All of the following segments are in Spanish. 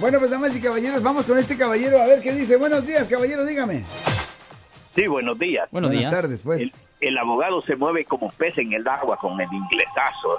Bueno, pues damas y caballeros, vamos con este caballero a ver qué dice. Buenos días, caballero, dígame. Sí, buenos días. Buenos Buenas días. tardes, pues. El, el abogado se mueve como pez en el agua con el inglesazo.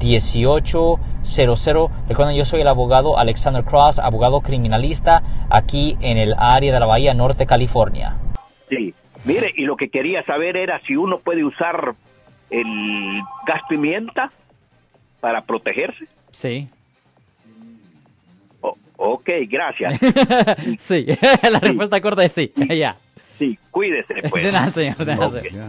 1-800-530-1800. Recuerden, yo soy el abogado Alexander Cross, abogado criminalista aquí en el área de la Bahía Norte, California. Sí. Mire, y lo que quería saber era si uno puede usar el gas pimienta para protegerse. Sí. O- ok, gracias. sí, la respuesta corta es sí. Ya. Sí, cuídese pues. De nada, señor, de nada, Ok. señor.